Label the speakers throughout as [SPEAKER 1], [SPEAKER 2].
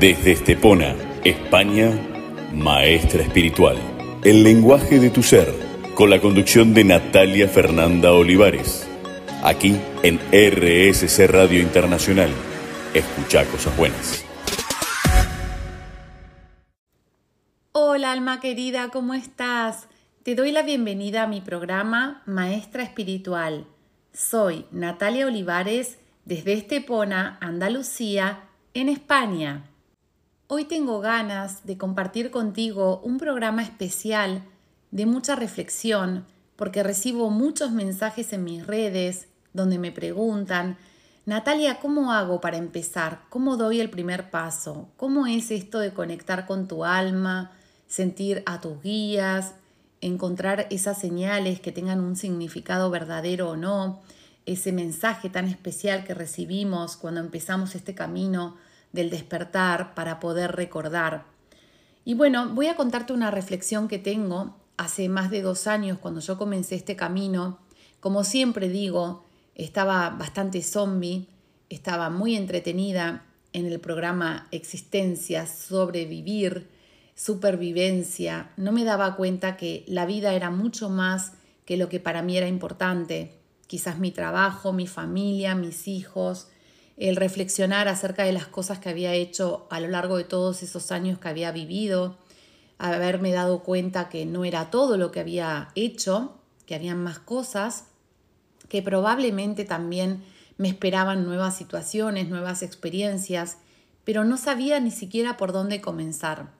[SPEAKER 1] Desde Estepona, España, Maestra Espiritual. El lenguaje de tu ser, con la conducción de Natalia Fernanda Olivares. Aquí en RSC Radio Internacional. Escucha cosas buenas.
[SPEAKER 2] Hola alma querida, ¿cómo estás? Te doy la bienvenida a mi programa Maestra Espiritual. Soy Natalia Olivares desde Estepona, Andalucía, en España. Hoy tengo ganas de compartir contigo un programa especial de mucha reflexión porque recibo muchos mensajes en mis redes donde me preguntan, Natalia, ¿cómo hago para empezar? ¿Cómo doy el primer paso? ¿Cómo es esto de conectar con tu alma, sentir a tus guías, encontrar esas señales que tengan un significado verdadero o no? ese mensaje tan especial que recibimos cuando empezamos este camino del despertar para poder recordar. Y bueno, voy a contarte una reflexión que tengo hace más de dos años cuando yo comencé este camino. Como siempre digo, estaba bastante zombie, estaba muy entretenida en el programa Existencia, sobrevivir, supervivencia. No me daba cuenta que la vida era mucho más que lo que para mí era importante quizás mi trabajo, mi familia, mis hijos, el reflexionar acerca de las cosas que había hecho a lo largo de todos esos años que había vivido, haberme dado cuenta que no era todo lo que había hecho, que habían más cosas, que probablemente también me esperaban nuevas situaciones, nuevas experiencias, pero no sabía ni siquiera por dónde comenzar.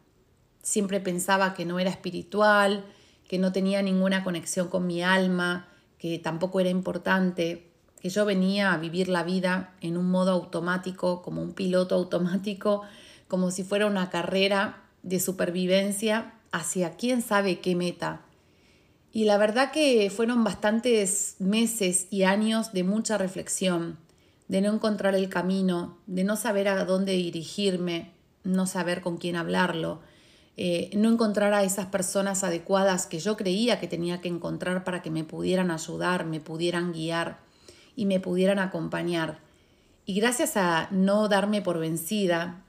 [SPEAKER 2] Siempre pensaba que no era espiritual, que no tenía ninguna conexión con mi alma, que tampoco era importante, que yo venía a vivir la vida en un modo automático, como un piloto automático, como si fuera una carrera de supervivencia hacia quién sabe qué meta. Y la verdad que fueron bastantes meses y años de mucha reflexión, de no encontrar el camino, de no saber a dónde dirigirme, no saber con quién hablarlo, eh, no encontrar a esas personas adecuadas que yo creía que tenía que encontrar para que me pudieran ayudar, me pudieran guiar y me pudieran acompañar. Y gracias a no darme por vencida,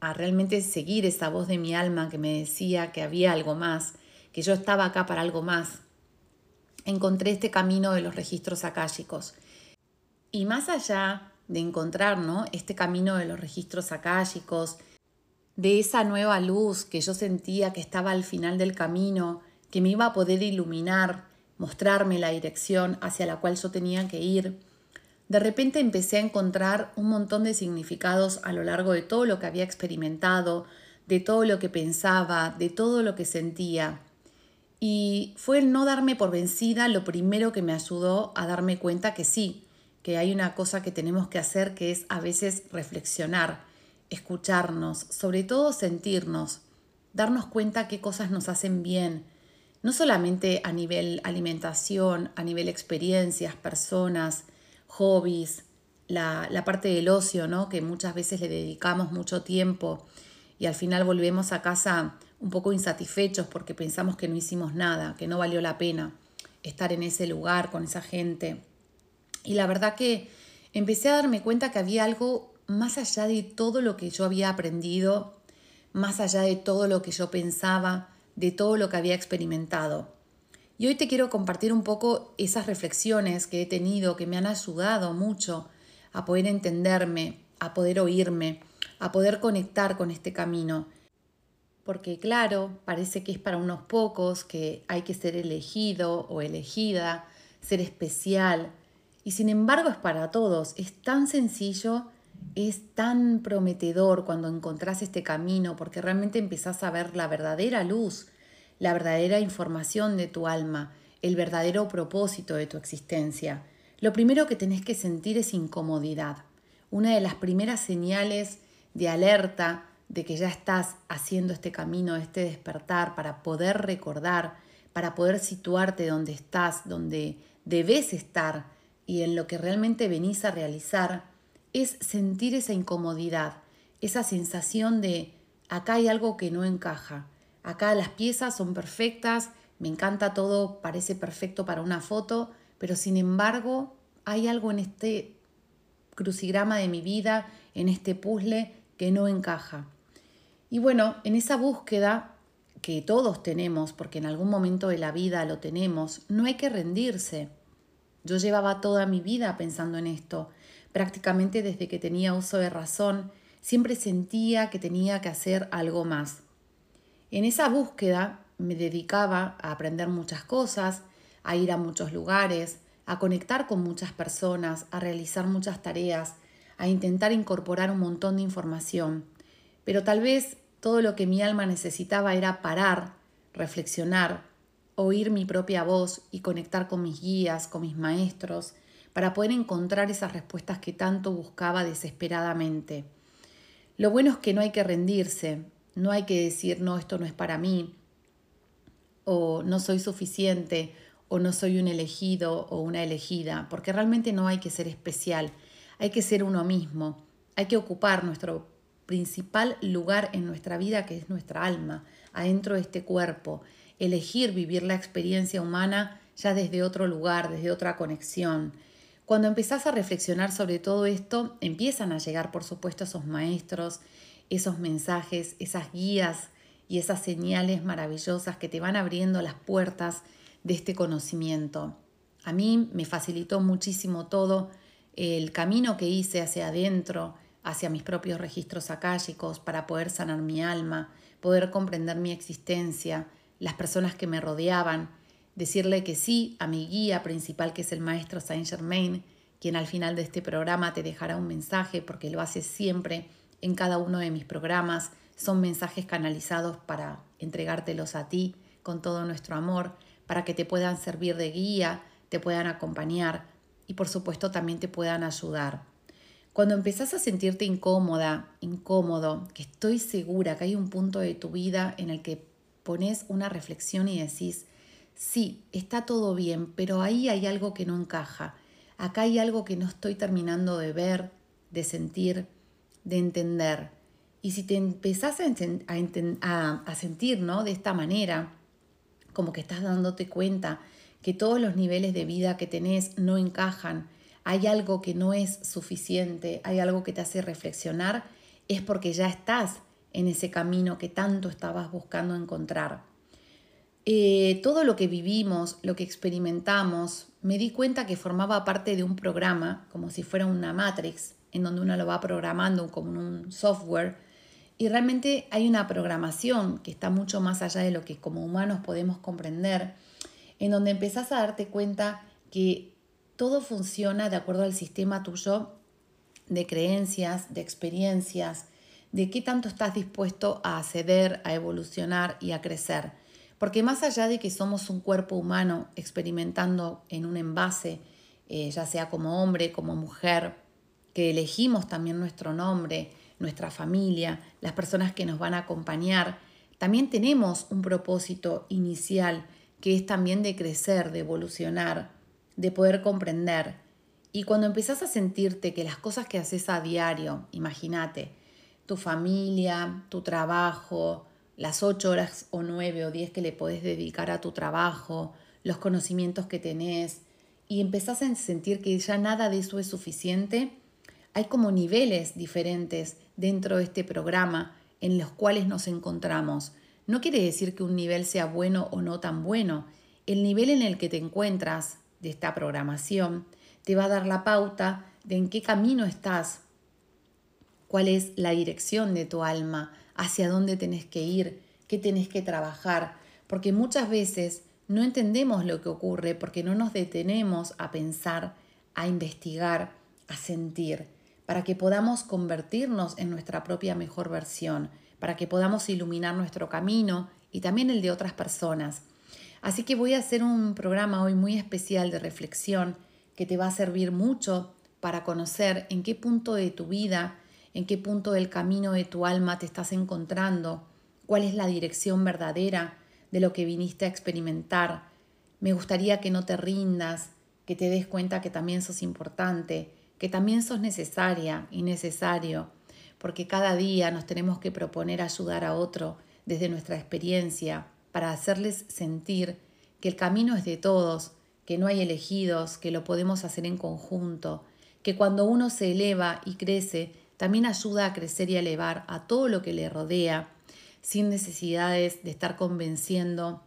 [SPEAKER 2] a realmente seguir esa voz de mi alma que me decía que había algo más, que yo estaba acá para algo más, encontré este camino de los registros akáshicos. Y más allá de encontrar ¿no? este camino de los registros akáshicos, de esa nueva luz que yo sentía que estaba al final del camino, que me iba a poder iluminar, mostrarme la dirección hacia la cual yo tenía que ir, de repente empecé a encontrar un montón de significados a lo largo de todo lo que había experimentado, de todo lo que pensaba, de todo lo que sentía. Y fue el no darme por vencida lo primero que me ayudó a darme cuenta que sí, que hay una cosa que tenemos que hacer que es a veces reflexionar, escucharnos, sobre todo sentirnos, darnos cuenta qué cosas nos hacen bien, no solamente a nivel alimentación, a nivel experiencias, personas, hobbies, la, la parte del ocio, ¿no? que muchas veces le dedicamos mucho tiempo y al final volvemos a casa un poco insatisfechos porque pensamos que no hicimos nada, que no valió la pena estar en ese lugar con esa gente. Y la verdad que empecé a darme cuenta que había algo más allá de todo lo que yo había aprendido, más allá de todo lo que yo pensaba, de todo lo que había experimentado. Y hoy te quiero compartir un poco esas reflexiones que he tenido, que me han ayudado mucho a poder entenderme, a poder oírme, a poder conectar con este camino. Porque claro, parece que es para unos pocos, que hay que ser elegido o elegida, ser especial. Y sin embargo es para todos. Es tan sencillo es tan prometedor cuando encontrás este camino porque realmente empezás a ver la verdadera luz, la verdadera información de tu alma, el verdadero propósito de tu existencia. Lo primero que tenés que sentir es incomodidad. Una de las primeras señales de alerta de que ya estás haciendo este camino, este despertar para poder recordar, para poder situarte donde estás, donde debes estar y en lo que realmente venís a realizar, es sentir esa incomodidad, esa sensación de acá hay algo que no encaja, acá las piezas son perfectas, me encanta todo, parece perfecto para una foto, pero sin embargo hay algo en este crucigrama de mi vida, en este puzzle que no encaja. Y bueno, en esa búsqueda que todos tenemos, porque en algún momento de la vida lo tenemos, no hay que rendirse. Yo llevaba toda mi vida pensando en esto. Prácticamente desde que tenía uso de razón, siempre sentía que tenía que hacer algo más. En esa búsqueda me dedicaba a aprender muchas cosas, a ir a muchos lugares, a conectar con muchas personas, a realizar muchas tareas, a intentar incorporar un montón de información. Pero tal vez todo lo que mi alma necesitaba era parar, reflexionar, oír mi propia voz y conectar con mis guías, con mis maestros, para poder encontrar esas respuestas que tanto buscaba desesperadamente. Lo bueno es que no hay que rendirse, no hay que decir, no, esto no es para mí, o no soy suficiente, o no soy un elegido o una elegida, porque realmente no hay que ser especial, hay que ser uno mismo, hay que ocupar nuestro principal lugar en nuestra vida, que es nuestra alma, adentro de este cuerpo, elegir vivir la experiencia humana ya desde otro lugar, desde otra conexión. Cuando empezás a reflexionar sobre todo esto, empiezan a llegar, por supuesto, esos maestros, esos mensajes, esas guías y esas señales maravillosas que te van abriendo las puertas de este conocimiento. A mí me facilitó muchísimo todo el camino que hice hacia adentro, hacia mis propios registros akáshicos para poder sanar mi alma, poder comprender mi existencia, las personas que me rodeaban, decirle que sí a mi guía principal que es el maestro Saint Germain, quien al final de este programa te dejará un mensaje porque lo hace siempre en cada uno de mis programas. Son mensajes canalizados para entregártelos a ti con todo nuestro amor, para que te puedan servir de guía, te puedan acompañar y por supuesto también te puedan ayudar. Cuando empezás a sentirte incómoda, incómodo, que estoy segura que hay un punto de tu vida en el que pones una reflexión y decís, sí, está todo bien, pero ahí hay algo que no encaja, acá hay algo que no estoy terminando de ver, de sentir, de entender. Y si te empezás a, a, sentir ¿no? de esta manera, como que estás dándote cuenta que todos los niveles de vida que tenés no encajan, hay algo que no es suficiente, hay algo que te hace reflexionar, es porque ya estás en ese camino que tanto estabas buscando encontrar. Eh, todo lo que vivimos, lo que experimentamos, me di cuenta que formaba parte de un programa, como si fuera una Matrix, en donde uno lo va programando como un software, y realmente hay una programación que está mucho más allá de lo que como humanos podemos comprender, en donde empezás a darte cuenta que todo funciona de acuerdo al sistema tuyo de creencias, de experiencias, de qué tanto estás dispuesto a acceder, a evolucionar y a crecer. Porque más allá de que somos un cuerpo humano experimentando en un envase, eh, ya sea como hombre, como mujer, que elegimos también nuestro nombre, nuestra familia, las personas que nos van a acompañar, también tenemos un propósito inicial que es también de crecer, de evolucionar, de poder comprender. Y cuando empezás a sentirte que las cosas que haces a diario, imagínate, tu familia, tu trabajo, las ocho horas o nueve o diez que le podés dedicar a tu trabajo, los conocimientos que tenés, y empezás a sentir que ya nada de eso es suficiente, hay como niveles diferentes dentro de este programa en los cuales nos encontramos. No quiere decir que un nivel sea bueno o no tan bueno. El nivel en el que te encuentras de esta programación te va a dar la pauta de en qué camino estás cuál es la dirección de tu alma, hacia dónde tenés que ir, qué tenés que trabajar, porque muchas veces no entendemos lo que ocurre porque no nos detenemos a pensar, a investigar, a sentir, para que podamos convertirnos en nuestra propia mejor versión, para que podamos iluminar nuestro camino y también el de otras personas. Así que voy a hacer un programa hoy muy especial de reflexión que te va a servir mucho para conocer en qué punto de tu vida en qué punto del camino de tu alma te estás encontrando, cuál es la dirección verdadera de lo que viniste a experimentar. Me gustaría que no te rindas, que te des cuenta que también sos importante, que también sos necesaria y necesario, porque cada día nos tenemos que proponer ayudar a otro desde nuestra experiencia para hacerles sentir que el camino es de todos, que no hay elegidos, que lo podemos hacer en conjunto, que cuando uno se eleva y crece, también ayuda a crecer y elevar a todo lo que le rodea sin necesidades de estar convenciendo,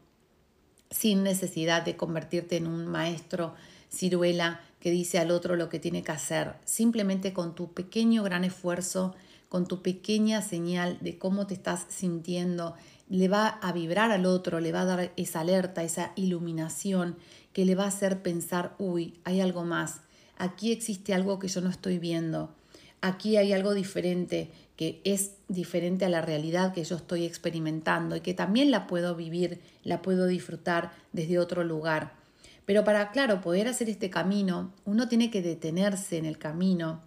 [SPEAKER 2] sin necesidad de convertirte en un maestro ciruela que dice al otro lo que tiene que hacer, simplemente con tu pequeño gran esfuerzo, con tu pequeña señal de cómo te estás sintiendo, le va a vibrar al otro, le va a dar esa alerta, esa iluminación que le va a hacer pensar, uy, hay algo más, aquí existe algo que yo no estoy viendo, aquí hay algo diferente, que es diferente a la realidad que yo estoy experimentando y que también la puedo vivir, la puedo disfrutar desde otro lugar. Pero para, claro, poder hacer este camino, uno tiene que detenerse en el camino,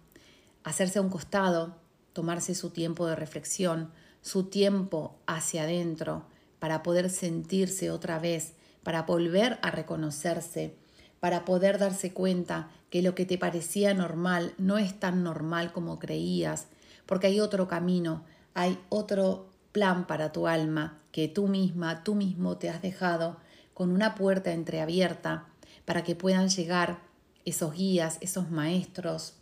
[SPEAKER 2] hacerse a un costado, tomarse su tiempo de reflexión, su tiempo hacia adentro, para poder sentirse otra vez, para volver a reconocerse, para poder darse cuenta que lo que te parecía normal no es tan normal como creías, porque hay otro camino, hay otro plan para tu alma que tú misma, tú mismo te has dejado con una puerta entreabierta para que puedan llegar esos guías, esos maestros,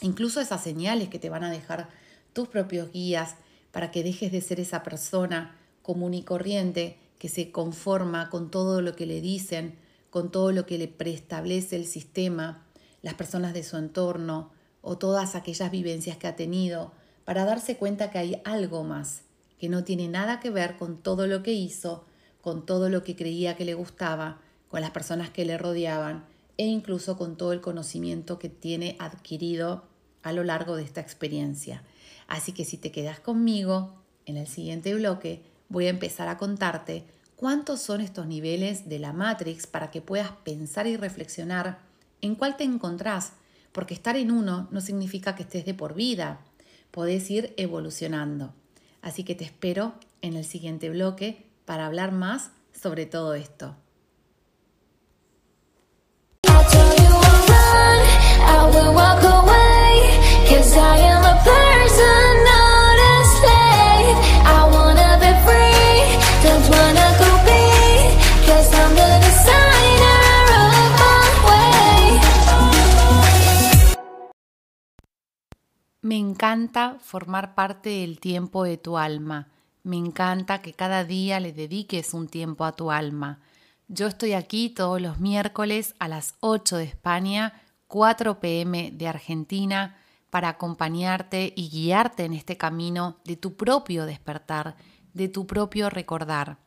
[SPEAKER 2] incluso esas señales que te van a dejar tus propios guías para que dejes de ser esa persona común y corriente que se conforma con todo lo que le dicen, con todo lo que le preestablece el sistema, las personas de su entorno, o todas aquellas vivencias que ha tenido para darse cuenta que hay algo más, que no tiene nada que ver con todo lo que hizo, con todo lo que creía que le gustaba, con las personas que le rodeaban e incluso con todo el conocimiento que tiene adquirido a lo largo de esta experiencia. Así que si te quedas conmigo, en el siguiente bloque voy a empezar a contarte cuántos son estos niveles de la Matrix para que puedas pensar y reflexionar en cuál te encontrás porque estar en uno no significa que estés de por vida, podés ir evolucionando. Así que te espero en el siguiente bloque para hablar más sobre todo esto. Me encanta formar parte del tiempo de tu alma. Me encanta que cada día le dediques un tiempo a tu alma. Yo estoy aquí todos los miércoles a las 8 de España, 4 pm de Argentina, para acompañarte y guiarte en este camino de tu propio despertar, de tu propio recordar.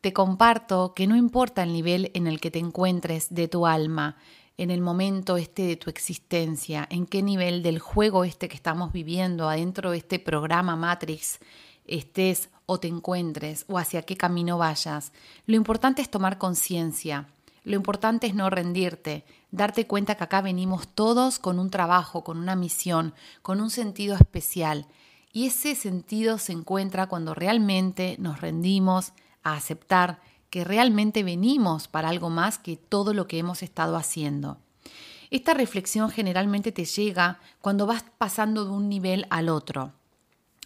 [SPEAKER 2] Te comparto que no importa el nivel en el que te encuentres de tu alma, en el momento este de tu existencia, en qué nivel del juego este que estamos viviendo adentro de este programa Matrix estés o te encuentres o hacia qué camino vayas. Lo importante es tomar conciencia, lo importante es no rendirte, darte cuenta que acá venimos todos con un trabajo, con una misión, con un sentido especial. Y ese sentido se encuentra cuando realmente nos rendimos a aceptar que realmente venimos para algo más que todo lo que hemos estado haciendo. Esta reflexión generalmente te llega cuando vas pasando de un nivel al otro.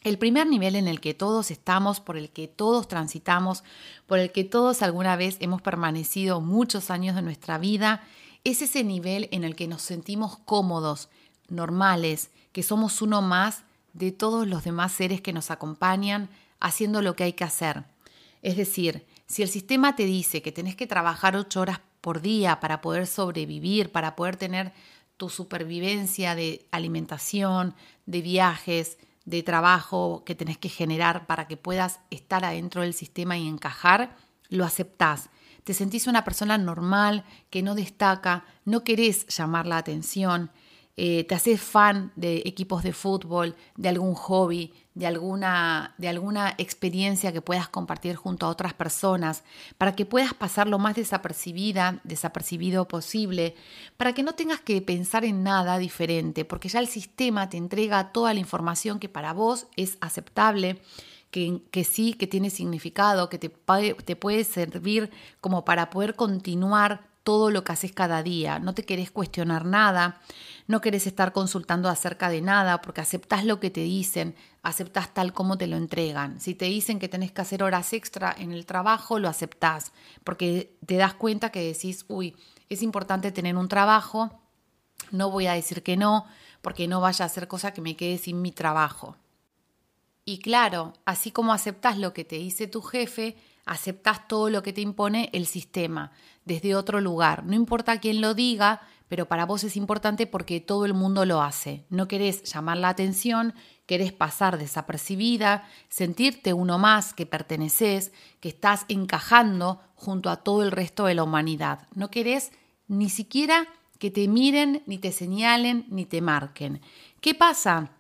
[SPEAKER 2] El primer nivel en el que todos estamos, por el que todos transitamos, por el que todos alguna vez hemos permanecido muchos años de nuestra vida, es ese nivel en el que nos sentimos cómodos, normales, que somos uno más de todos los demás seres que nos acompañan haciendo lo que hay que hacer. Es decir, si el sistema te dice que tenés que trabajar ocho horas por día para poder sobrevivir, para poder tener tu supervivencia de alimentación, de viajes, de trabajo que tenés que generar para que puedas estar adentro del sistema y encajar, lo aceptás. Te sentís una persona normal, que no destaca, no querés llamar la atención, eh, te haces fan de equipos de fútbol, de algún hobby, de alguna, de alguna experiencia que puedas compartir junto a otras personas, para que puedas pasar lo más desapercibida, desapercibido posible, para que no tengas que pensar en nada diferente, porque ya el sistema te entrega toda la información que para vos es aceptable, que, que sí, que tiene significado, que te, te puede servir como para poder continuar todo lo que haces cada día, no te querés cuestionar nada, no querés estar consultando acerca de nada porque aceptás lo que te dicen, aceptás tal como te lo entregan. Si te dicen que tenés que hacer horas extra en el trabajo, lo aceptás porque te das cuenta que decís, uy, es importante tener un trabajo, no voy a decir que no porque no vaya a hacer cosa que me quede sin mi trabajo. Y claro, así como aceptas lo que te dice tu jefe, aceptas todo lo que te impone el sistema desde otro lugar. No importa quién lo diga, pero para vos es importante porque todo el mundo lo hace. No querés llamar la atención, querés pasar desapercibida, sentirte uno más, que perteneces, que estás encajando junto a todo el resto de la humanidad. No querés ni siquiera que te miren, ni te señalen, ni te marquen. ¿Qué pasa?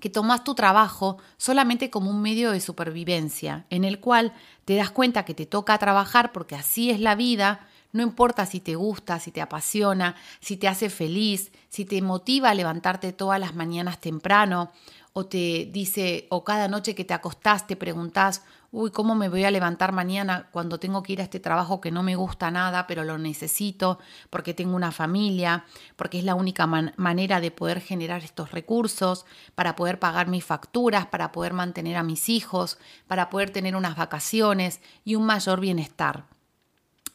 [SPEAKER 2] que tomas tu trabajo solamente como un medio de supervivencia, en el cual te das cuenta que te toca trabajar porque así es la vida, no importa si te gusta, si te apasiona, si te hace feliz, si te motiva a levantarte todas las mañanas temprano, o te dice, o cada noche que te acostás te preguntás, uy, ¿cómo me voy a levantar mañana cuando tengo que ir a este trabajo que no me gusta nada, pero lo necesito porque tengo una familia, porque es la única manera de poder generar estos recursos, para poder pagar mis facturas, para poder mantener a mis hijos, para poder tener unas vacaciones y un mayor bienestar?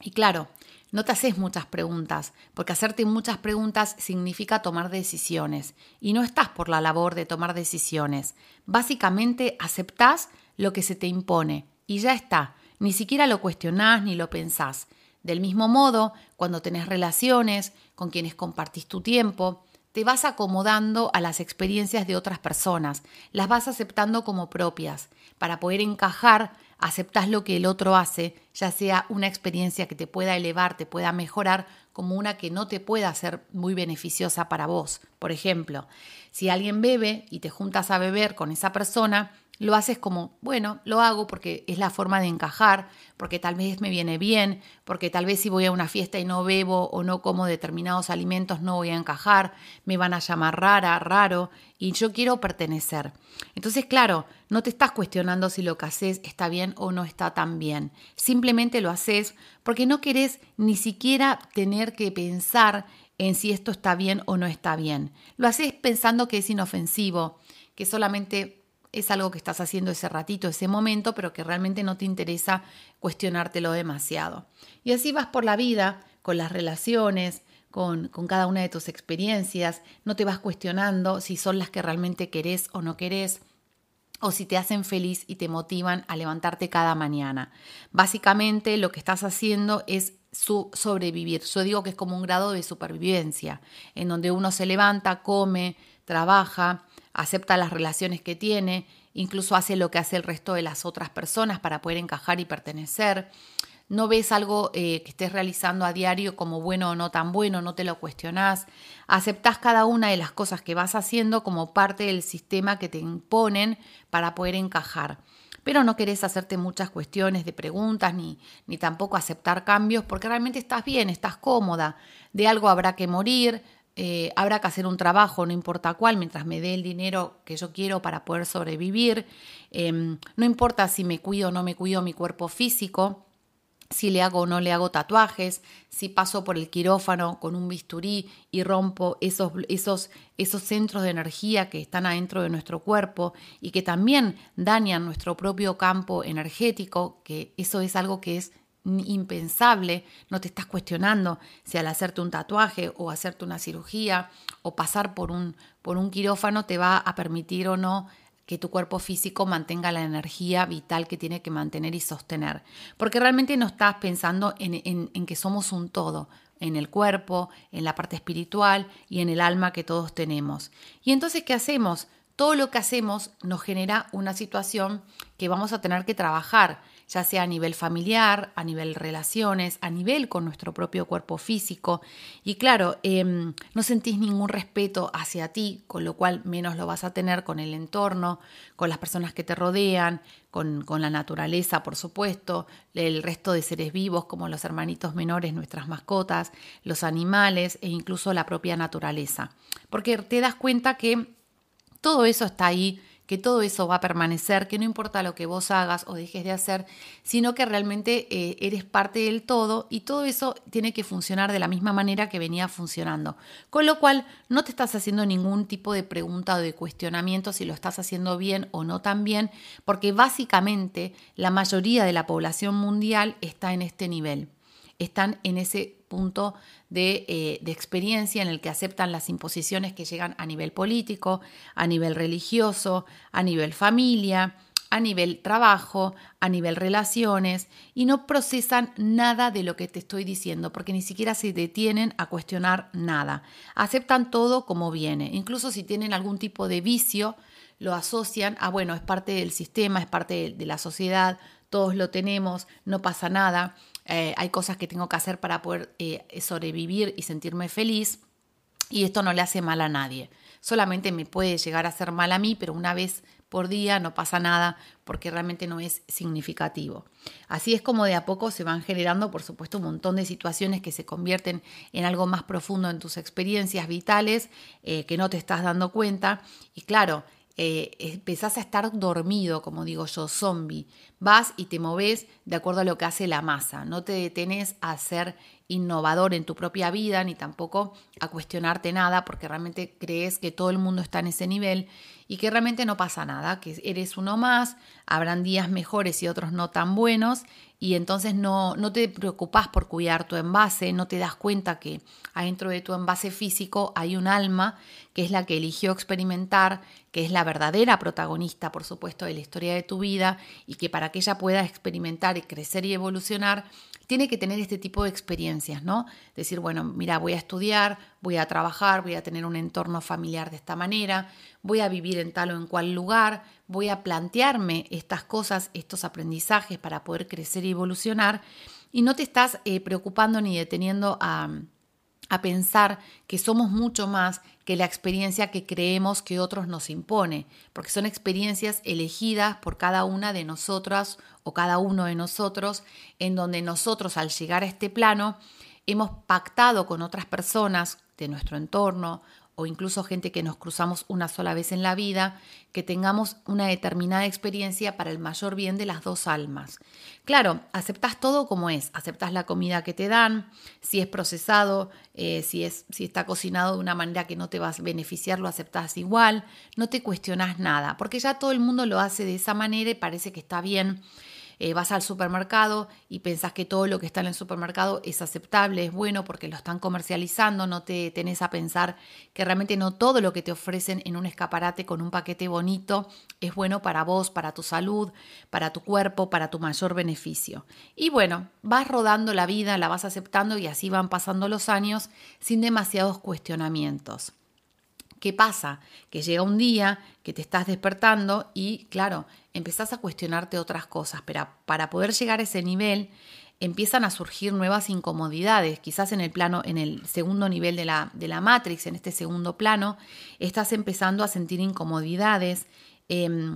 [SPEAKER 2] Y claro, no te haces muchas preguntas, porque hacerte muchas preguntas significa tomar decisiones, y no estás por la labor de tomar decisiones. Básicamente aceptás lo que se te impone, y ya está, ni siquiera lo cuestionás ni lo pensás. Del mismo modo, cuando tenés relaciones con quienes compartís tu tiempo, te vas acomodando a las experiencias de otras personas, las vas aceptando como propias, para poder encajar aceptas lo que el otro hace, ya sea una experiencia que te pueda elevar, te pueda mejorar, como una que no te pueda ser muy beneficiosa para vos. Por ejemplo, si alguien bebe y te juntas a beber con esa persona, lo haces como, bueno, lo hago porque es la forma de encajar, porque tal vez me viene bien, porque tal vez si voy a una fiesta y no bebo o no como determinados alimentos no voy a encajar, me van a llamar rara, raro, y yo quiero pertenecer. Entonces, claro, no te estás cuestionando si lo que haces está bien o no está tan bien. Simplemente lo haces porque no querés ni siquiera tener que pensar en si esto está bien o no está bien. Lo haces pensando que es inofensivo, que solamente es algo que estás haciendo ese ratito, ese momento, pero que realmente no te interesa cuestionártelo demasiado. Y así vas por la vida, con las relaciones, con, con, cada una de tus experiencias, no te vas cuestionando si son las que realmente querés o no querés, o si te hacen feliz y te motivan a levantarte cada mañana. Básicamente lo que estás haciendo es su sobrevivir. Yo digo que es como un grado de supervivencia, en donde uno se levanta, come, trabaja, acepta las relaciones que tiene, incluso hace lo que hace el resto de las otras personas para poder encajar y pertenecer. No ves algo eh, que estés realizando a diario como bueno o no tan bueno, no te lo cuestionás. Aceptás cada una de las cosas que vas haciendo como parte del sistema que te imponen para poder encajar. Pero no querés hacerte muchas cuestiones de preguntas ni, ni tampoco aceptar cambios porque realmente estás bien, estás cómoda. De algo habrá que morir, eh, habrá que hacer un trabajo, no importa cuál, mientras me dé el dinero que yo quiero para poder sobrevivir. Em, no importa si me cuido o no me cuido mi cuerpo físico, si le hago o no le hago tatuajes, si paso por el quirófano con un bisturí y rompo esos, esos, esos centros de energía que están adentro de nuestro cuerpo y que también dañan nuestro propio campo energético, que eso es algo que es impensable, no te estás cuestionando si al hacerte un tatuaje o hacerte una cirugía o pasar por un, por un quirófano te va a permitir o no que tu cuerpo físico mantenga la energía vital que tiene que mantener y sostener. Porque realmente no estás pensando en, en que somos un todo, en el cuerpo, en la parte espiritual y en el alma que todos tenemos. Y entonces, ¿qué hacemos? Todo lo que hacemos nos genera una situación que vamos a tener que trabajar ya sea a nivel familiar, a nivel relaciones, a nivel con nuestro propio cuerpo físico. Y claro, em, no sentís ningún respeto hacia ti, con lo cual menos lo vas a tener con el entorno, con las personas que te rodean, con, con la naturaleza, por supuesto, el resto de seres vivos como los hermanitos menores, nuestras mascotas, los animales e incluso la propia naturaleza. Porque te das cuenta que todo eso está ahí que todo eso va a permanecer, que no importa lo que vos hagas o dejes de hacer, sino que realmente eh, eres parte del todo y todo eso tiene que funcionar de la misma manera que venía funcionando. Con lo cual no te estás haciendo ningún tipo de pregunta o de cuestionamiento si lo estás haciendo bien o no tan bien, porque básicamente la mayoría de la población mundial está en este nivel, están en ese punto de, eh, de, experiencia en el que aceptan las imposiciones que llegan a nivel político, a nivel religioso, a nivel familia, a nivel trabajo, a nivel relaciones y no procesan nada de lo que te estoy diciendo porque ni siquiera se detienen a cuestionar nada. Aceptan todo como viene. Incluso si tienen algún tipo de vicio, lo asocian a, bueno, es parte del sistema, es parte de la sociedad, todos lo tenemos, no pasa nada, eh, hay cosas que tengo que hacer para poder eh, sobrevivir y sentirme feliz y esto no le hace mal a nadie. Solamente me puede llegar a hacer mal a mí, pero una vez por día, no pasa nada porque realmente no es significativo. Así es como de a poco se van generando, por supuesto, un montón de situaciones que se convierten en algo más profundo en tus experiencias vitales eh, que no te estás dando cuenta. Y claro, eh, empezás a estar dormido, como digo yo, zombie. Vas y te moves de acuerdo a lo que hace la masa. No te detenes a ser innovador en tu propia vida ni tampoco a cuestionarte nada porque realmente crees que todo el mundo está en ese nivel y que realmente no pasa nada, que eres uno más, habrán días mejores y otros no tan buenos y entonces no, no te preocupas por cuidar tu envase, no te das cuenta que adentro de tu envase físico hay un alma que es la que eligió experimentar, que es la verdadera protagonista, por supuesto, de la historia de tu vida y que para que ella pueda experimentar y crecer y evolucionar, tiene que tener este tipo de experiencias, ¿no? Decir, bueno, mira, voy a estudiar, voy a trabajar, voy a tener un entorno familiar de esta manera, voy a vivir en tal o en cual lugar, voy a plantearme estas cosas, estos aprendizajes para poder crecer y evolucionar, y no te estás eh, preocupando ni deteniendo a a pensar que somos mucho más que la experiencia que creemos que otros nos impone, porque son experiencias elegidas por cada una de nosotras o cada uno de nosotros, en donde nosotros al llegar a este plano hemos pactado con otras personas de nuestro entorno o incluso gente que nos cruzamos una sola vez en la vida, que tengamos una determinada experiencia para el mayor bien de las dos almas. Claro, aceptas todo como es, aceptas la comida que te dan, si es procesado, eh, si, es, si está cocinado de una manera que no te vas a beneficiar, lo aceptas igual, no te cuestionas nada, porque ya todo el mundo lo hace de esa manera y parece que está bien eh, vas al supermercado y pensás que todo lo que está en el supermercado es aceptable, es bueno porque lo están comercializando, no te tenés a pensar que realmente no todo lo que te ofrecen en un escaparate con un paquete bonito es bueno para vos, para tu salud, para tu cuerpo, para tu mayor beneficio. Y bueno, vas rodando la vida, la vas aceptando y así van pasando los años sin demasiados cuestionamientos. ¿Qué pasa? Que llega un día que te estás despertando y, claro, empezás a cuestionarte otras cosas, pero para poder llegar a ese nivel empiezan a surgir nuevas incomodidades. Quizás en el plano, en el segundo nivel de la, de la Matrix, en este segundo plano, estás empezando a sentir incomodidades. Em,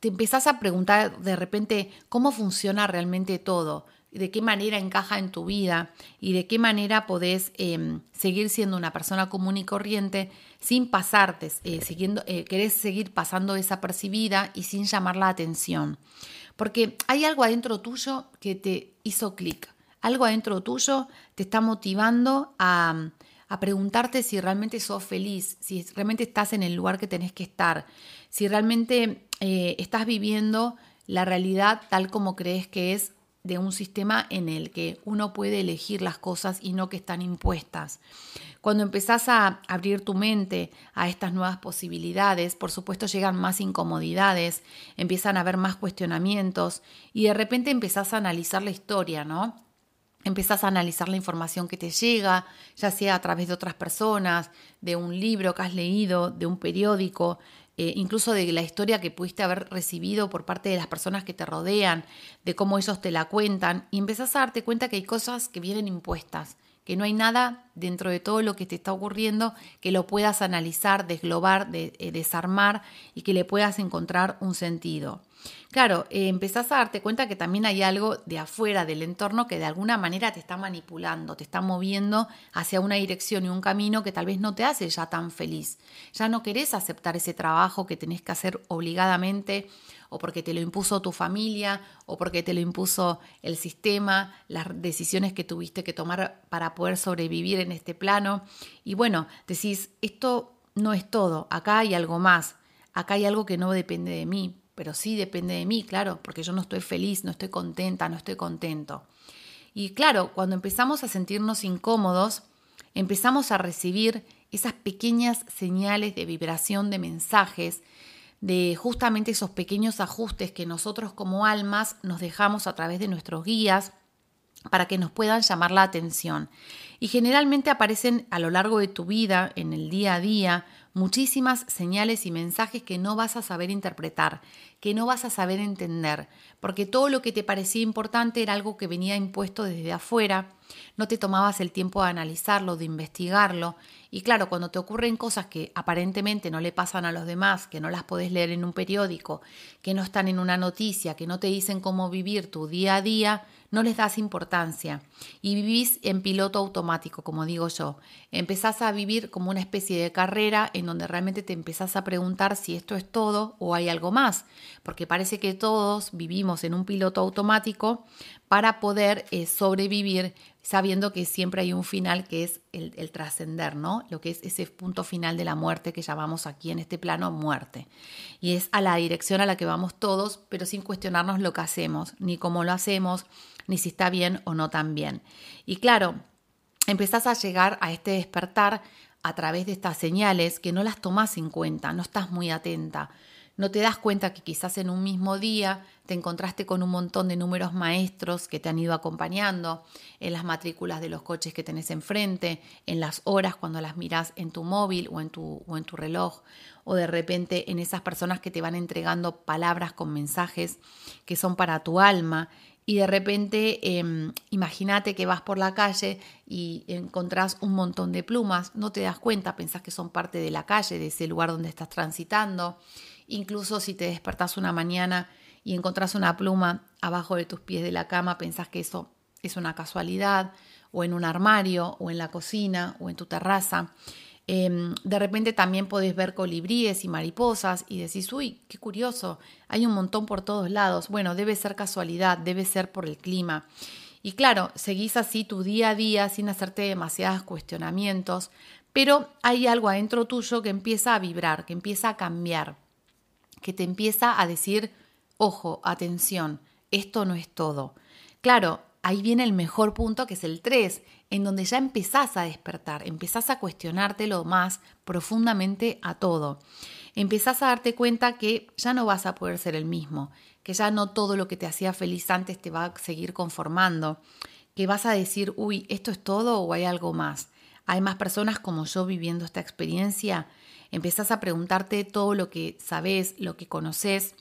[SPEAKER 2] te empezás a preguntar de repente cómo funciona realmente todo de qué manera encaja en tu vida y de qué manera podés em, seguir siendo una persona común y corriente sin pasarte, eh, siguiendo, eh, querés seguir pasando desapercibida y sin llamar la atención. Porque hay algo adentro tuyo que te hizo clic, algo adentro tuyo te está motivando a, a preguntarte si realmente sos feliz, si realmente estás en el lugar que tenés que estar, si realmente eh, estás viviendo la realidad tal como crees que es de un sistema en el que uno puede elegir las cosas y no que están impuestas. Cuando empezás a abrir tu mente a estas nuevas posibilidades, por supuesto llegan más incomodidades, empiezan a haber más cuestionamientos y de repente empezás a analizar la historia, ¿no? Empezás a analizar la información que te llega, ya sea a través de otras personas, de un libro que has leído, de un periódico, eh, incluso de la historia que pudiste haber recibido por parte de las personas que te rodean, de cómo ellos te la cuentan, y empezás a darte cuenta que hay cosas que vienen impuestas, que no hay nada dentro de todo lo que te está ocurriendo que lo puedas analizar, desglobar, de, eh, desarmar y que le puedas encontrar un sentido. Claro, eh, empezás a darte cuenta que también hay algo de afuera del entorno que de alguna manera te está manipulando, te está moviendo hacia una dirección y un camino que tal vez no te hace ya tan feliz. Ya no querés aceptar ese trabajo que tenés que hacer obligadamente o porque te lo impuso tu familia o porque te lo impuso el sistema, las decisiones que tuviste que tomar para poder sobrevivir en este plano. Y bueno, decís, esto no es todo, acá hay algo más, acá hay algo que no depende de mí, pero sí depende de mí, claro, porque yo no estoy feliz, no estoy contenta, no estoy contento. Y claro, cuando empezamos a sentirnos incómodos, empezamos a recibir esas pequeñas señales de vibración de mensajes, de justamente esos pequeños ajustes que nosotros como almas nos dejamos a través de nuestros guías para que nos puedan llamar la atención. Y generalmente aparecen a lo largo de tu vida, en el día a día, muchísimas señales y mensajes que no vas a saber interpretar, que no vas a saber entender, porque todo lo que te parecía importante era algo que venía impuesto desde afuera, no te tomabas el tiempo de analizarlo, de investigarlo, y claro, cuando te ocurren cosas que aparentemente no le pasan a los demás, que no las podés leer en un periódico, que no están en una noticia, que no te dicen cómo vivir tu día a día, no les das importancia y vivís en piloto automático, como digo yo. Empezás a vivir como una especie de carrera en donde realmente te empezás a preguntar si esto es todo o hay algo más, porque parece que todos vivimos en un piloto automático para poder eh, sobrevivir sabiendo que siempre hay un final que es el, trascender, ¿no? Lo que es ese punto final de la muerte que llamamos aquí en este plano muerte. Y es a la dirección a la que vamos todos, pero sin cuestionarnos lo que hacemos, ni cómo lo hacemos, ni si está bien o no tan bien. Y claro, empezás a llegar a este despertar a través de estas señales que no las tomas en cuenta, no estás muy atenta. No te das cuenta que quizás en un mismo día te encontraste con un montón de números maestros que te han ido acompañando en las matrículas de los coches que tenés enfrente, en las horas cuando las miras en tu móvil o en tu, o en tu reloj, o de repente en esas personas que te van entregando palabras con mensajes que son para tu alma y de repente em, imagínate que vas por la calle y encontrás un montón de plumas, no te das cuenta, pensás que son parte de la calle, de ese lugar donde estás transitando. Incluso si te despertás una mañana y encontrás una pluma abajo de tus pies de la cama, pensás que eso es una casualidad, o en un armario, o en la cocina, o en tu terraza. Em, de repente también podés ver colibríes y mariposas y decís, uy, qué curioso, hay un montón por todos lados. Bueno, debe ser casualidad, debe ser por el clima. Y claro, seguís así tu día a día sin hacerte demasiados cuestionamientos, pero hay algo adentro tuyo que empieza a vibrar, que empieza a cambiar, que te empieza a decir, ojo, atención, esto no es todo. Claro, ahí viene el mejor punto que es el 3, en donde ya empezás a despertar, empezás a cuestionártelo más profundamente a todo. Empezás a darte cuenta que ya no vas a poder ser el mismo, que ya no todo lo que te hacía feliz antes te va a seguir conformando, que vas a decir, uy, ¿esto es todo o hay algo más? Hay más personas como yo viviendo esta experiencia. Empezás a preguntarte todo lo que sabes, lo que conoces,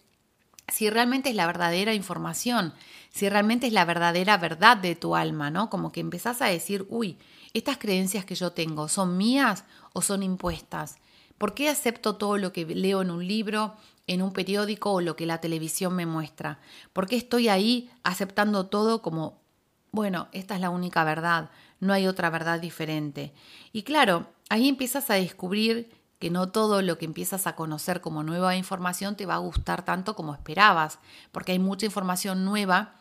[SPEAKER 2] si realmente es la verdadera información, si realmente es la verdadera verdad de tu alma, ¿no? Como que empezás a decir, uy, estas creencias que yo tengo, ¿son mías o son impuestas? ¿Por qué acepto todo lo que leo en un libro, en un periódico o lo que la televisión me muestra? ¿Por qué estoy ahí aceptando todo como, bueno, esta es la única verdad, no hay otra verdad diferente? Y claro, ahí empiezas a descubrir que no todo lo que empiezas a conocer como nueva información te va a gustar tanto como esperabas, porque hay mucha información nueva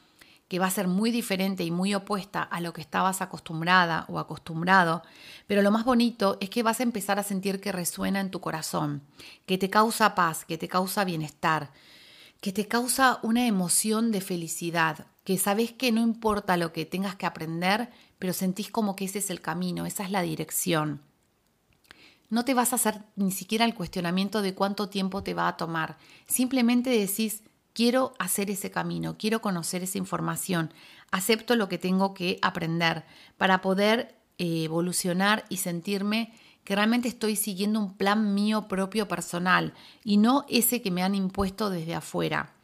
[SPEAKER 2] que va a ser muy diferente y muy opuesta a lo que estabas acostumbrada o acostumbrado, pero lo más bonito es que vas a empezar a sentir que resuena en tu corazón, que te causa paz, que te causa bienestar, que te causa una emoción de felicidad, que sabes que no importa lo que tengas que aprender, pero sentís como que ese es el camino, esa es la dirección no te vas a hacer ni siquiera el cuestionamiento de cuánto tiempo te va a tomar. Simplemente decís, quiero hacer ese camino, quiero conocer esa información, acepto lo que tengo que aprender para poder eh, evolucionar y sentirme que realmente estoy siguiendo un plan mío propio personal y no ese que me han impuesto desde afuera.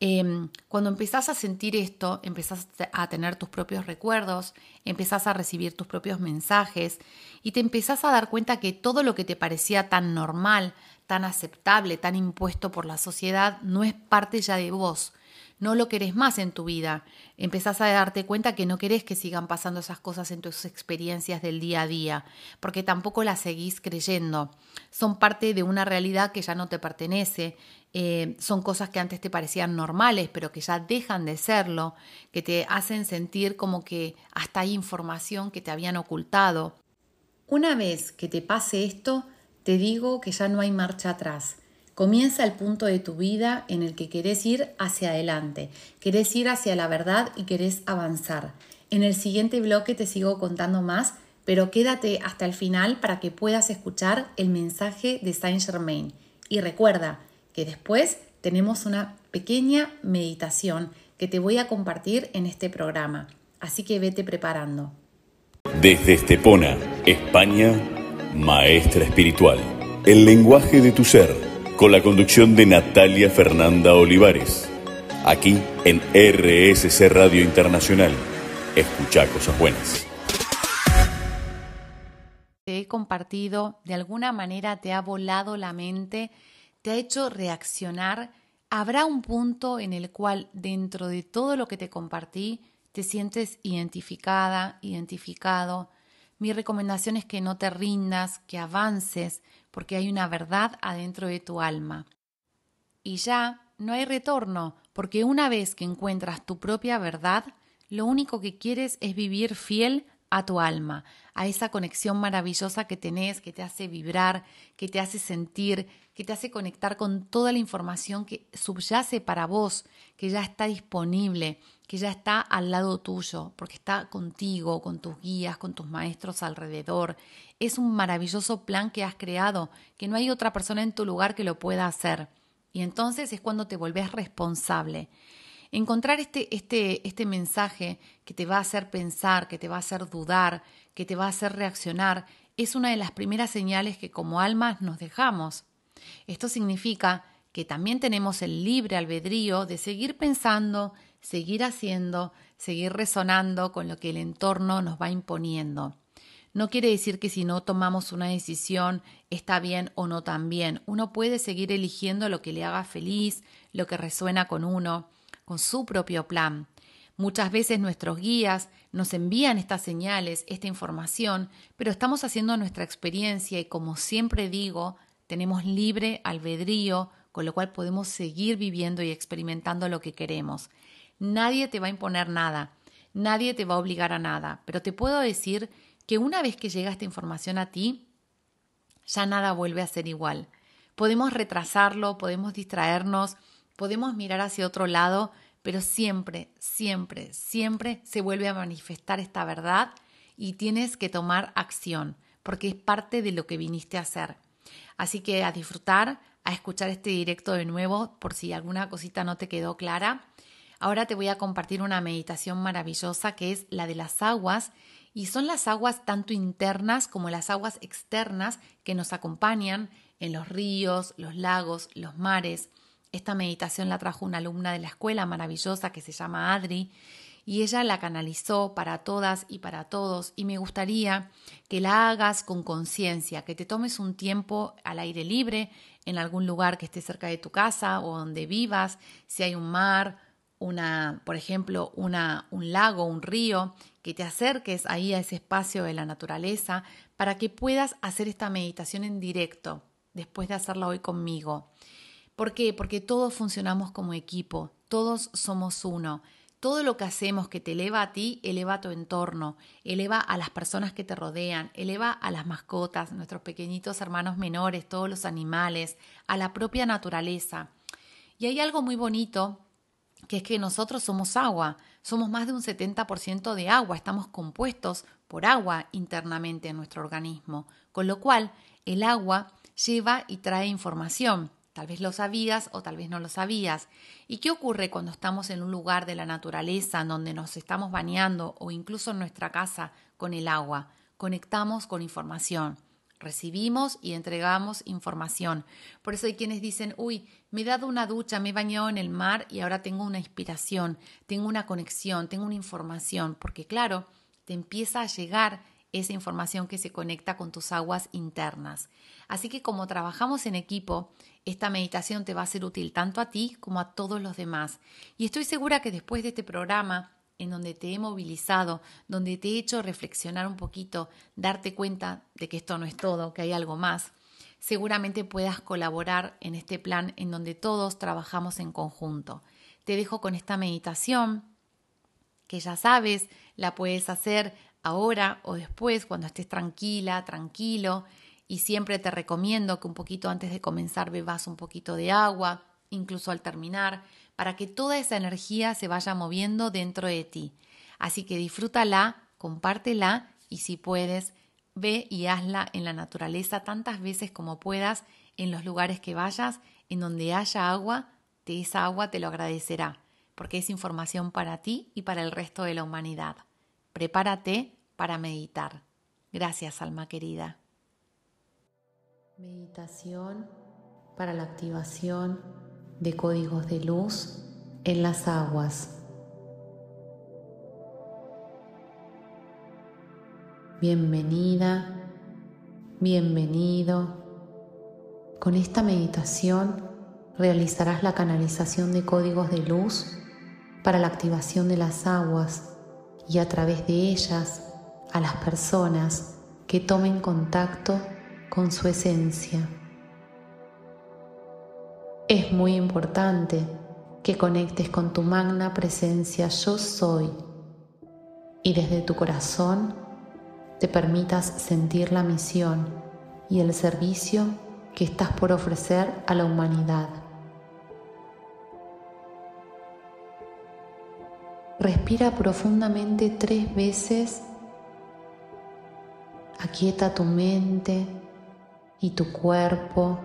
[SPEAKER 2] Em, cuando empezás a sentir esto, empezás a tener tus propios recuerdos, empezás a recibir tus propios mensajes y te empezás a dar cuenta que todo lo que te parecía tan normal, tan aceptable, tan impuesto por la sociedad, no es parte ya de vos, no lo querés más en tu vida. Empezás a darte cuenta que no querés que sigan pasando esas cosas en tus experiencias del día a día, porque tampoco las seguís creyendo. Son parte de una realidad que ya no te pertenece. Eh, son cosas que antes te parecían normales, pero que ya dejan de serlo, que te hacen sentir como que hasta hay información que te habían ocultado. Una vez que te pase esto, te digo que ya no hay marcha atrás Comienza el punto de tu vida en el que querés ir hacia adelante, querés ir hacia la verdad y querés avanzar. En el siguiente bloque te sigo contando más, pero quédate hasta el final para que puedas escuchar el mensaje de Saint Germain. Y recuerda que después tenemos una pequeña meditación que te voy a compartir en este programa. Así que vete preparando.
[SPEAKER 1] Desde Estepona, España, Maestra Espiritual. El lenguaje de tu ser, con la conducción de Natalia Fernanda Olivares. Aquí en RSC Radio Internacional. Escucha cosas buenas.
[SPEAKER 2] Te he compartido, de alguna manera te ha volado la mente, te ha hecho reaccionar. Habrá un punto en el cual dentro de todo lo que te compartí te sientes identificada, identificado. Mi recomendación es que no te rindas, que avances, porque hay una verdad adentro de tu alma. Y ya no hay retorno, porque una vez que encuentras tu propia verdad, lo único que quieres es vivir fiel a tu alma, a esa conexión maravillosa que tenés, que te hace vibrar, que te hace sentir, que te hace conectar con toda la información que subyace para vos, que ya está disponible, que ya está al lado tuyo, porque está contigo, con tus guías, con tus maestros alrededor. Es un maravilloso plan que has creado, que no hay otra persona en tu lugar que lo pueda hacer. Y entonces es cuando te volvés responsable. Encontrar este, este, este mensaje que te va a hacer pensar, que te va a hacer dudar, que te va a hacer reaccionar, es una de las primeras señales que como almas nos dejamos. Esto significa que también tenemos el libre albedrío de seguir pensando, seguir haciendo, seguir resonando con lo que el entorno nos va imponiendo. No quiere decir que si no tomamos una decisión está bien o no tan bien. Uno puede seguir eligiendo lo que le haga feliz, lo que resuena con uno con su propio plan. Muchas veces nuestros guías nos envían estas señales, esta información, pero estamos haciendo nuestra experiencia y como siempre digo, tenemos libre albedrío, con lo cual podemos seguir viviendo y experimentando lo que queremos. Nadie te va a imponer nada, nadie te va a obligar a nada, pero te puedo decir que una vez que llega esta información a ti, ya nada vuelve a ser igual. Podemos retrasarlo, podemos distraernos, podemos mirar hacia otro lado, pero siempre, siempre, siempre se vuelve a manifestar esta verdad y tienes que tomar acción, porque es parte de lo que viniste a hacer. Así que a disfrutar, a escuchar este directo de nuevo, por si alguna cosita no te quedó clara. Ahora te voy a compartir una meditación maravillosa que es la de las aguas y son las aguas tanto internas como las aguas externas que nos acompañan en los ríos, los lagos, los mares. Esta meditación la trajo una alumna de la escuela maravillosa que se llama Adri y ella la canalizó para todas y para todos y me gustaría que la hagas con conciencia, que te tomes un tiempo al aire libre en algún lugar que esté cerca de tu casa o donde vivas, si hay un mar, una, por ejemplo, una, un lago, un río, que te acerques ahí a ese espacio de la naturaleza para que puedas hacer esta meditación en directo después de hacerla hoy conmigo. ¿Por qué? Porque todos funcionamos como equipo, todos somos uno. Todo lo que hacemos que te eleva a ti, eleva a tu entorno, eleva a las personas que te rodean, eleva a las mascotas, nuestros pequeñitos hermanos menores, todos los animales, a la propia naturaleza. Y hay algo muy bonito, que es que nosotros somos agua, somos más de un 70% de agua, estamos compuestos por agua internamente en nuestro organismo, con lo cual el agua lleva y trae información. Tal vez lo sabías o tal vez no lo sabías. ¿Y qué ocurre cuando estamos en un lugar de la naturaleza en donde nos estamos bañando o incluso en nuestra casa con el agua? Conectamos con información. Recibimos y entregamos información. Por eso hay quienes dicen, uy, me he dado una ducha, me he bañado en el mar y ahora tengo una inspiración, tengo una conexión, tengo una información, porque claro, te empieza a llegar esa información que se conecta con tus aguas internas. Así que como trabajamos en equipo, esta meditación te va a ser útil tanto a ti como a todos los demás. Y estoy segura que después de este programa, en donde te he movilizado, donde te he hecho reflexionar un poquito, darte cuenta de que esto no es todo, que hay algo más, seguramente puedas colaborar en este plan en donde todos trabajamos en conjunto. Te dejo con esta meditación que ya sabes, la puedes hacer ahora o después, cuando estés tranquila, tranquilo. Y siempre te recomiendo que un poquito antes de comenzar bebas un poquito de agua, incluso al terminar, para que toda esa energía se vaya moviendo dentro de ti. Así que disfrútala, compártela y si puedes, ve y hazla en la naturaleza tantas veces como puedas, en los lugares que vayas, en donde haya agua, de esa agua te lo agradecerá, porque es información para ti y para el resto de la humanidad. Prepárate para meditar. Gracias, alma querida. Meditación para la activación de códigos de luz en las aguas. Bienvenida, bienvenido. Con esta meditación realizarás la canalización de códigos de luz para la activación de las aguas y a través de ellas a las personas que tomen contacto con su esencia. Es muy importante que conectes con tu magna presencia yo soy y desde tu corazón te permitas sentir la misión y el servicio que estás por ofrecer a la humanidad. Respira profundamente tres veces, aquieta tu mente y tu cuerpo.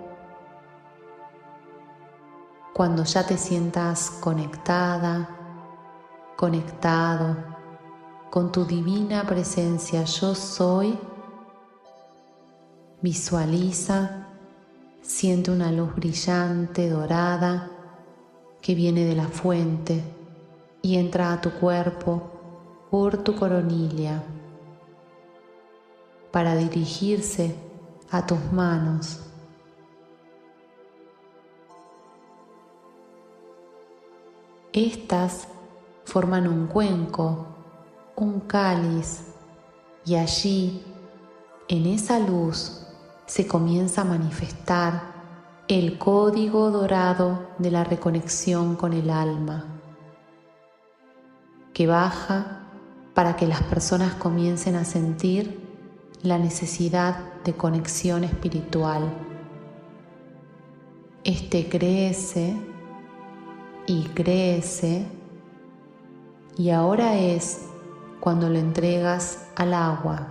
[SPEAKER 2] Cuando ya te sientas conectada, conectado, con tu divina presencia yo soy, visualiza, siente una luz brillante, dorada, que viene de la fuente y entra a tu cuerpo por tu coronilla para dirigirse a tus manos. Estas forman un cuenco un cáliz y allí, en esa luz, se comienza a manifestar el código dorado de la reconexión con el alma, que baja para que las personas comiencen a sentir la necesidad de conexión espiritual. Este crece y crece y ahora es cuando lo entregas al agua.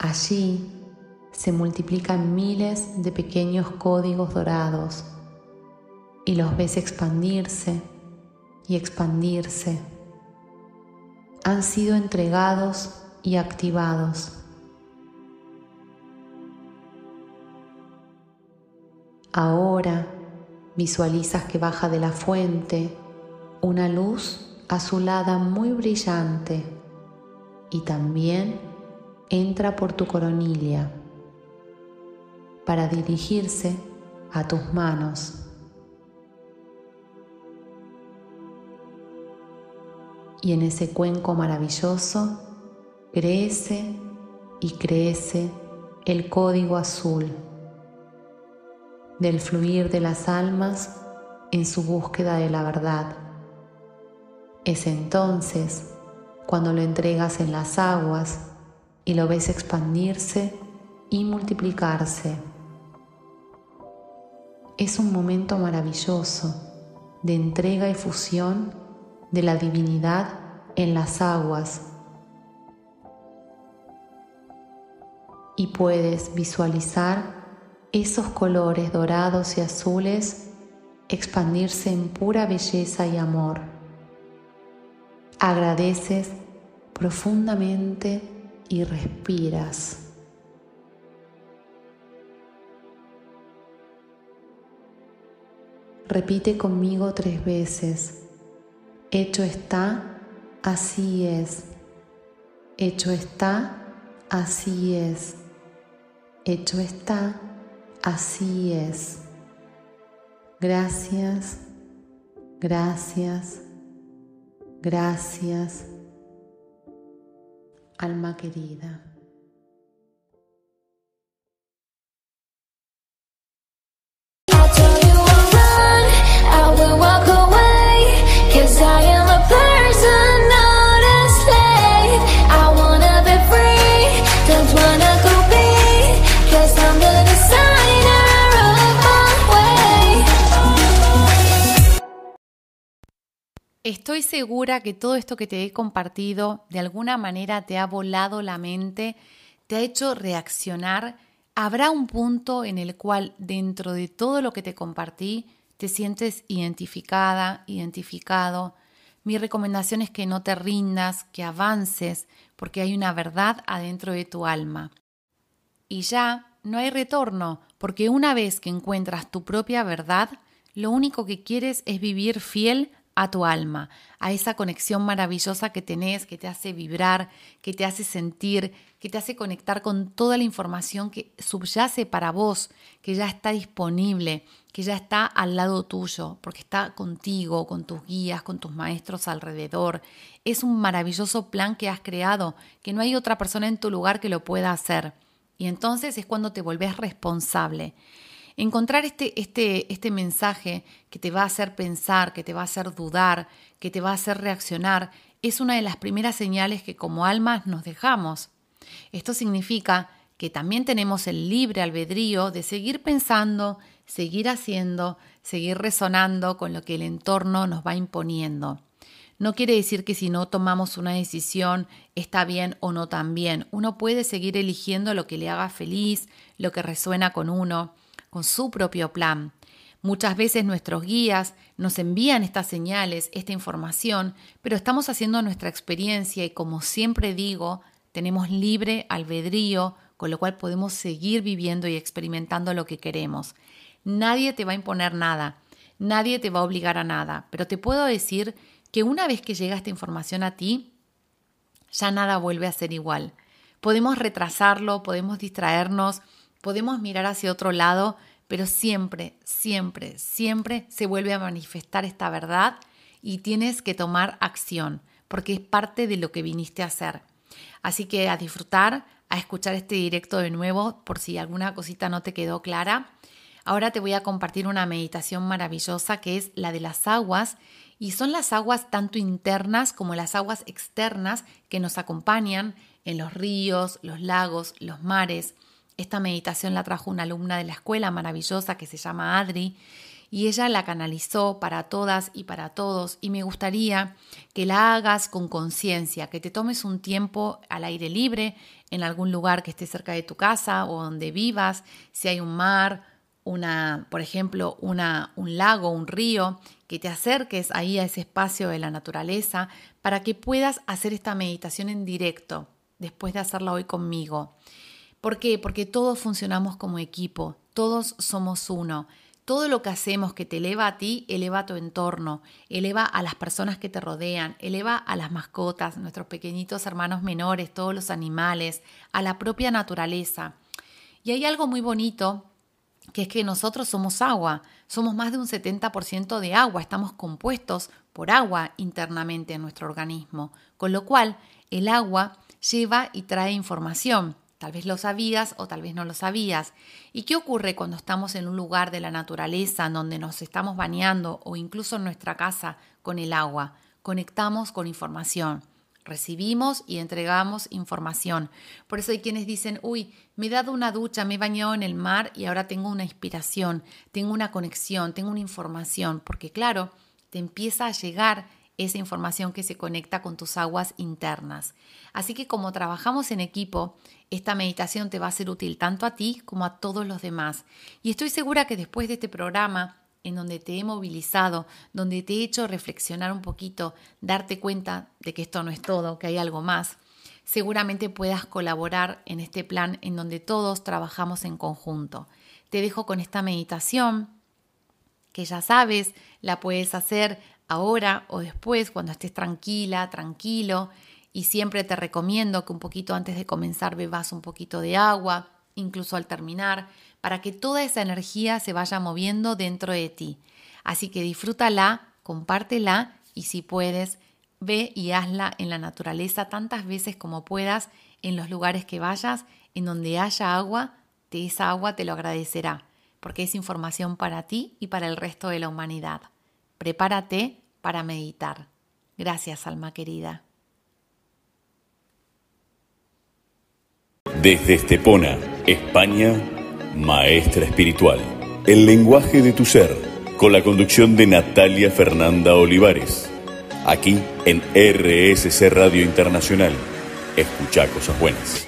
[SPEAKER 2] Allí se multiplican miles de pequeños códigos dorados y los ves expandirse y expandirse. Han sido entregados y activados. Ahora Visualizas que baja de la fuente una luz azulada muy brillante y también entra por tu coronilla para dirigirse a tus manos. Y en ese cuenco maravilloso crece y crece el código azul del fluir de las almas en su búsqueda de la verdad. Es entonces cuando lo entregas en las aguas y lo ves expandirse y multiplicarse. Es un momento maravilloso de entrega y fusión de la divinidad en las aguas y puedes visualizar esos colores dorados y azules expandirse en pura belleza y amor. Agradeces profundamente y respiras. Repite conmigo tres veces. Hecho está, así es. Hecho está, así es. Hecho está, Así es. Gracias, gracias, gracias, alma querida. Estoy segura que todo esto que te he compartido de alguna manera te ha volado la mente, te ha hecho reaccionar. Habrá un punto en el cual dentro de todo lo que te compartí te sientes identificada, identificado. Mi recomendación es que no te rindas, que avances, porque hay una verdad adentro de tu alma. Y ya no hay retorno, porque una vez que encuentras tu propia verdad, lo único que quieres es vivir fiel a tu alma, a esa conexión maravillosa que tenés, que te hace vibrar, que te hace sentir, que te hace conectar con toda la información que subyace para vos, que ya está disponible, que ya está al lado tuyo, porque está contigo, con tus guías, con tus maestros alrededor. Es un maravilloso plan que has creado, que no hay otra persona en tu lugar que lo pueda hacer. Y entonces es cuando te volvés responsable. Encontrar este, este, este mensaje que te va a hacer pensar, que te va a hacer dudar, que te va a hacer reaccionar, es una de las primeras señales que como almas nos dejamos. Esto significa que también tenemos el libre albedrío de seguir pensando, seguir haciendo, seguir resonando con lo que el entorno nos va imponiendo. No quiere decir que si no tomamos una decisión está bien o no tan bien. Uno puede seguir eligiendo lo que le haga feliz, lo que resuena con uno con su propio plan. Muchas veces nuestros guías nos envían estas señales, esta información, pero estamos haciendo nuestra experiencia y como siempre digo, tenemos libre albedrío, con lo cual podemos seguir viviendo y experimentando lo que queremos. Nadie te va a imponer nada, nadie te va a obligar a nada, pero te puedo decir que una vez que llega esta información a ti, ya nada vuelve a ser igual. Podemos retrasarlo, podemos distraernos, podemos mirar hacia otro lado, pero siempre, siempre, siempre se vuelve a manifestar esta verdad y tienes que tomar acción, porque es parte de lo que viniste a hacer. Así que a disfrutar, a escuchar este directo de nuevo por si alguna cosita no te quedó clara. Ahora te voy a compartir una meditación maravillosa que es la de las aguas y son las aguas tanto internas como las aguas externas que nos acompañan en los ríos, los lagos, los mares. Esta meditación la trajo una alumna de la escuela maravillosa que se llama Adri y ella la canalizó para todas y para todos y me gustaría que la hagas con conciencia, que te tomes un tiempo al aire libre en algún lugar que esté cerca de tu casa o donde vivas, si hay un mar, una, por ejemplo, una, un lago, un río, que te acerques ahí a ese espacio de la naturaleza para que puedas hacer esta meditación en directo después de hacerla hoy conmigo. ¿Por qué? Porque todos funcionamos como equipo, todos somos uno. Todo lo que hacemos que te eleva a ti, eleva a tu entorno, eleva a las personas que te rodean, eleva a las mascotas, nuestros pequeñitos hermanos menores, todos los animales, a la propia naturaleza. Y hay algo muy bonito que es que nosotros somos agua, somos más de un 70% de agua, estamos compuestos por agua internamente en nuestro organismo, con lo cual el agua lleva y trae información. Tal vez lo sabías o tal vez no lo sabías. ¿Y qué ocurre cuando estamos en un lugar de la naturaleza donde nos estamos bañando o incluso en nuestra casa con el agua? Conectamos con información. Recibimos y entregamos información. Por eso hay quienes dicen, uy, me he dado una ducha, me he bañado en el mar y ahora tengo una inspiración, tengo una conexión, tengo una información, porque claro, te empieza a llegar esa información que se conecta con tus aguas internas. Así que como trabajamos en equipo, esta meditación te va a ser útil tanto a ti como a todos los demás. Y estoy segura que después de este programa, en donde te he movilizado, donde te he hecho reflexionar un poquito, darte cuenta de que esto no es todo, que hay algo más, seguramente puedas colaborar en este plan en donde todos trabajamos en conjunto. Te dejo con esta meditación que ya sabes, la puedes hacer ahora o después, cuando estés tranquila, tranquilo. Y siempre te recomiendo que un poquito antes de comenzar bebas un poquito de agua, incluso al terminar, para que toda esa energía se vaya moviendo dentro de ti. Así que disfrútala, compártela y si puedes, ve y hazla en la naturaleza tantas veces como puedas, en los lugares que vayas, en donde haya agua, de esa agua te lo agradecerá, porque es información para ti y para el resto de la humanidad. Prepárate para meditar. Gracias, alma querida.
[SPEAKER 1] Desde Estepona, España, Maestra Espiritual. El lenguaje de tu ser, con la conducción de Natalia Fernanda Olivares. aquí en RSC Radio Internacional. Escucha cosas buenas.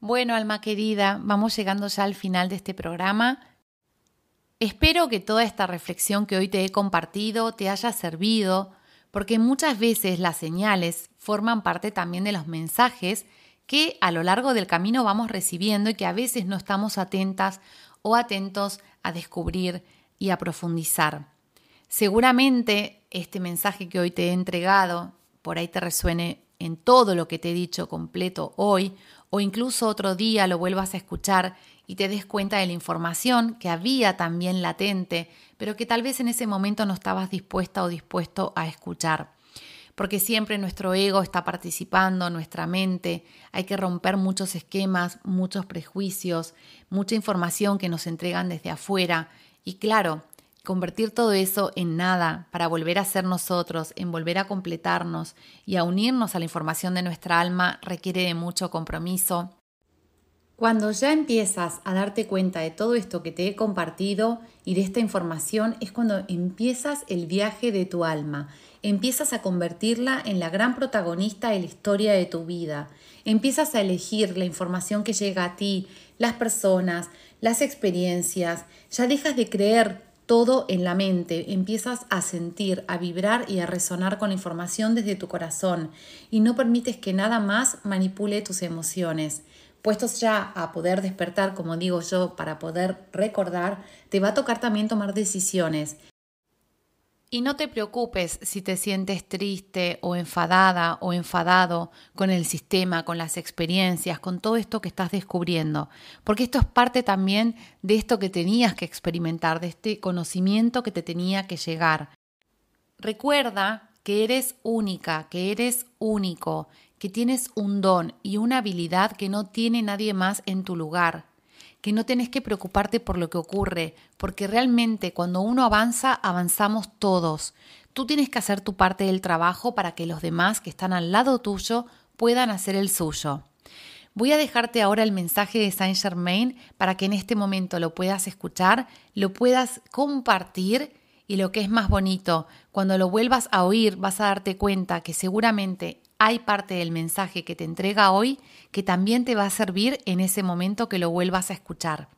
[SPEAKER 2] Bueno, alma querida, vamos llegando ya al final de este programa. Espero que toda esta reflexión que hoy te he compartido te haya servido, porque muchas veces las señales forman parte también de los mensajes que a lo largo del camino vamos recibiendo y que a veces no estamos atentas o atentos a descubrir y a profundizar. Seguramente este mensaje que hoy te he entregado por ahí te resuene en todo lo que te he dicho completo hoy o incluso otro día lo vuelvas a escuchar y te des cuenta de la información que había también latente, pero que tal vez en ese momento no estabas dispuesta o dispuesto a escuchar. Porque siempre nuestro ego está participando, nuestra mente, hay que romper muchos esquemas, muchos prejuicios, mucha información que nos entregan desde afuera. Y claro, Convertir todo eso en nada para volver a ser nosotros, en volver a completarnos y a unirnos a la información de nuestra alma requiere de mucho compromiso. Cuando ya empiezas a darte cuenta de todo esto que te he compartido y de esta información es cuando empiezas el viaje de tu alma, empiezas a convertirla en la gran protagonista de la historia de tu vida, empiezas a elegir la información que llega a ti, las personas, las experiencias, ya dejas de creer todo en la mente, empiezas a sentir, a vibrar y a resonar con la información desde tu corazón. Y no permites que nada más manipule tus emociones. Puestos ya a poder despertar, como digo yo, para poder recordar, te va a tocar también tomar decisiones. Y no te preocupes si te sientes triste o enfadada o enfadado con el sistema, con las experiencias, con todo esto que estás descubriendo, porque esto es parte también de esto que tenías que experimentar, de este conocimiento que te tenía que llegar. Recuerda que eres única, que eres único, que tienes un don y una habilidad que no tiene nadie más en tu lugar que no tenés que preocuparte por lo que ocurre, porque realmente cuando uno avanza, avanzamos todos. Tú tienes que hacer tu parte del trabajo para que los demás que están al lado tuyo puedan hacer el suyo. Voy a dejarte ahora el mensaje de Saint Germain para que en este momento lo puedas escuchar, lo puedas compartir y lo que es más bonito, cuando lo vuelvas a oír vas a darte cuenta que seguramente hay parte del mensaje que te entrega hoy que también te va a servir en ese momento que lo vuelvas a escuchar.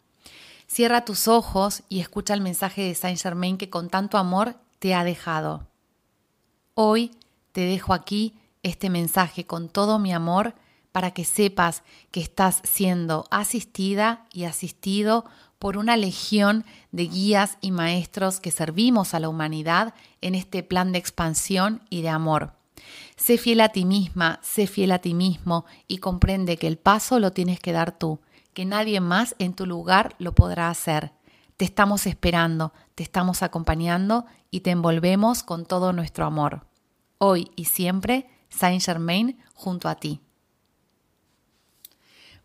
[SPEAKER 2] Cierra tus ojos y escucha el mensaje de Saint Germain que con tanto amor te ha dejado. Hoy te dejo aquí este mensaje con todo mi amor para que sepas que estás siendo asistida y asistido por una legión de guías y maestros que servimos a la humanidad en este plan de expansión y de amor. Sé fiel a ti misma, sé fiel a ti mismo y comprende que el paso lo tienes que dar tú, que nadie más en tu lugar lo podrá hacer. Te estamos esperando, te estamos acompañando y te envolvemos con todo nuestro amor. Hoy y siempre, Saint Germain junto a ti.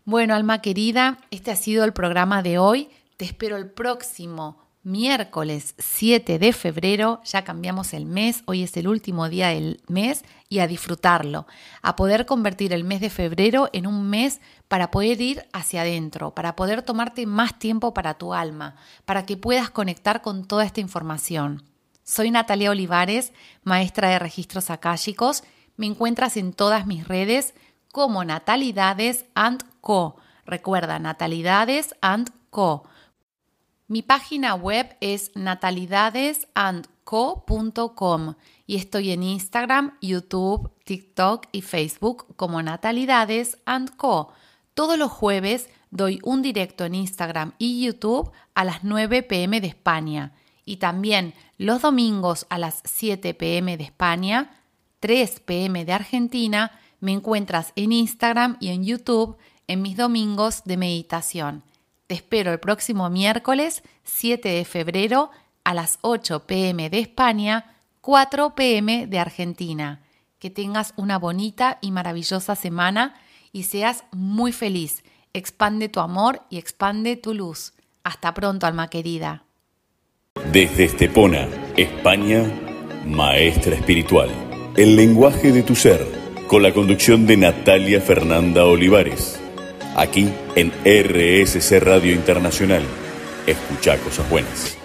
[SPEAKER 2] Bueno, alma querida, este ha sido el programa de hoy. Te espero el próximo miércoles 7 de febrero, ya cambiamos el mes, hoy es el último día del mes y a disfrutarlo, a poder convertir el mes de febrero en un mes para poder ir hacia adentro, para poder tomarte más tiempo para tu alma, para que puedas conectar con toda esta información. Soy Natalia Olivares, maestra de registros akáshicos. Me encuentras en todas mis redes como Natalidades and Co. Recuerda, Natalidades and Co mi página web es natalidadesandco.com y estoy en Instagram, YouTube, TikTok y Facebook como Natalidades Co. Todos los jueves doy un directo en Instagram y YouTube a las 9 pm de España y también los domingos a las 7 pm de España, 3 pm de Argentina, me encuentras en Instagram y en YouTube en mis domingos de meditación. Te espero el próximo miércoles 7 de febrero a las 8 pm de España, 4 pm de Argentina. Que tengas una bonita y maravillosa semana y seas muy feliz. Expande tu amor y expande tu luz. Hasta pronto, alma querida.
[SPEAKER 1] Desde Estepona, España, Maestra Espiritual. El lenguaje de tu ser, con la conducción de Natalia Fernanda Olivares aquí en RSC Radio Internacional. Escucha cosas buenas.